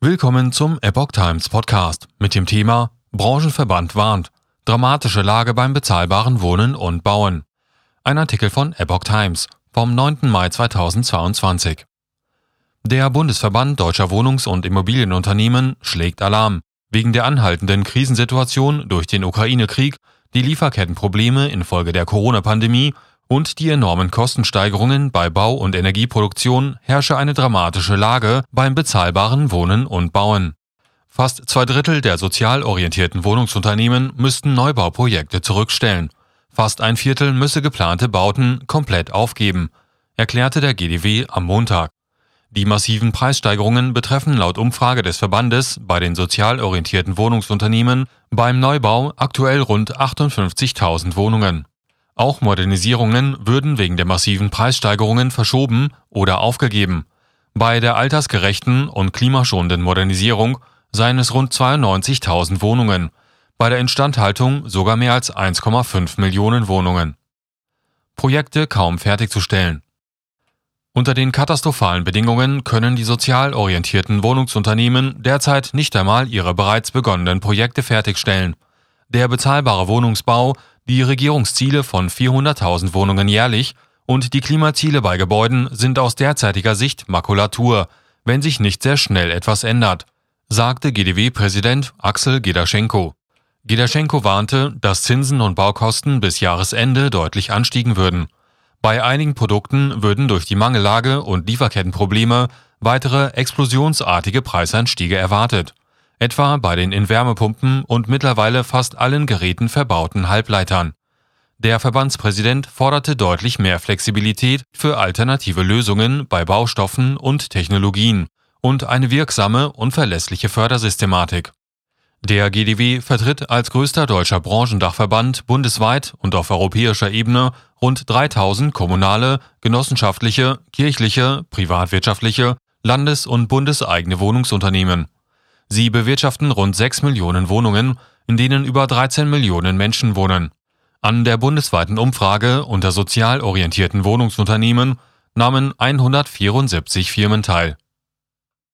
Willkommen zum Epoch Times Podcast mit dem Thema Branchenverband warnt. Dramatische Lage beim bezahlbaren Wohnen und Bauen. Ein Artikel von Epoch Times vom 9. Mai 2022. Der Bundesverband deutscher Wohnungs- und Immobilienunternehmen schlägt Alarm. Wegen der anhaltenden Krisensituation durch den Ukraine-Krieg, die Lieferkettenprobleme infolge der Corona-Pandemie und die enormen Kostensteigerungen bei Bau- und Energieproduktion herrsche eine dramatische Lage beim bezahlbaren Wohnen und Bauen. Fast zwei Drittel der sozial orientierten Wohnungsunternehmen müssten Neubauprojekte zurückstellen. Fast ein Viertel müsse geplante Bauten komplett aufgeben, erklärte der GDW am Montag. Die massiven Preissteigerungen betreffen laut Umfrage des Verbandes bei den sozial orientierten Wohnungsunternehmen beim Neubau aktuell rund 58.000 Wohnungen. Auch Modernisierungen würden wegen der massiven Preissteigerungen verschoben oder aufgegeben. Bei der altersgerechten und klimaschonenden Modernisierung seien es rund 92.000 Wohnungen, bei der Instandhaltung sogar mehr als 1,5 Millionen Wohnungen. Projekte kaum fertigzustellen. Unter den katastrophalen Bedingungen können die sozial orientierten Wohnungsunternehmen derzeit nicht einmal ihre bereits begonnenen Projekte fertigstellen. Der bezahlbare Wohnungsbau die Regierungsziele von 400.000 Wohnungen jährlich und die Klimaziele bei Gebäuden sind aus derzeitiger Sicht Makulatur, wenn sich nicht sehr schnell etwas ändert, sagte GDW-Präsident Axel Gedaschenko. Gedaschenko warnte, dass Zinsen und Baukosten bis Jahresende deutlich anstiegen würden. Bei einigen Produkten würden durch die Mangellage und Lieferkettenprobleme weitere explosionsartige Preisanstiege erwartet etwa bei den in Wärmepumpen und mittlerweile fast allen Geräten verbauten Halbleitern. Der Verbandspräsident forderte deutlich mehr Flexibilität für alternative Lösungen bei Baustoffen und Technologien und eine wirksame und verlässliche Fördersystematik. Der GDW vertritt als größter deutscher Branchendachverband bundesweit und auf europäischer Ebene rund 3000 kommunale, genossenschaftliche, kirchliche, privatwirtschaftliche, landes- und bundeseigene Wohnungsunternehmen. Sie bewirtschaften rund 6 Millionen Wohnungen, in denen über 13 Millionen Menschen wohnen. An der bundesweiten Umfrage unter sozial orientierten Wohnungsunternehmen nahmen 174 Firmen teil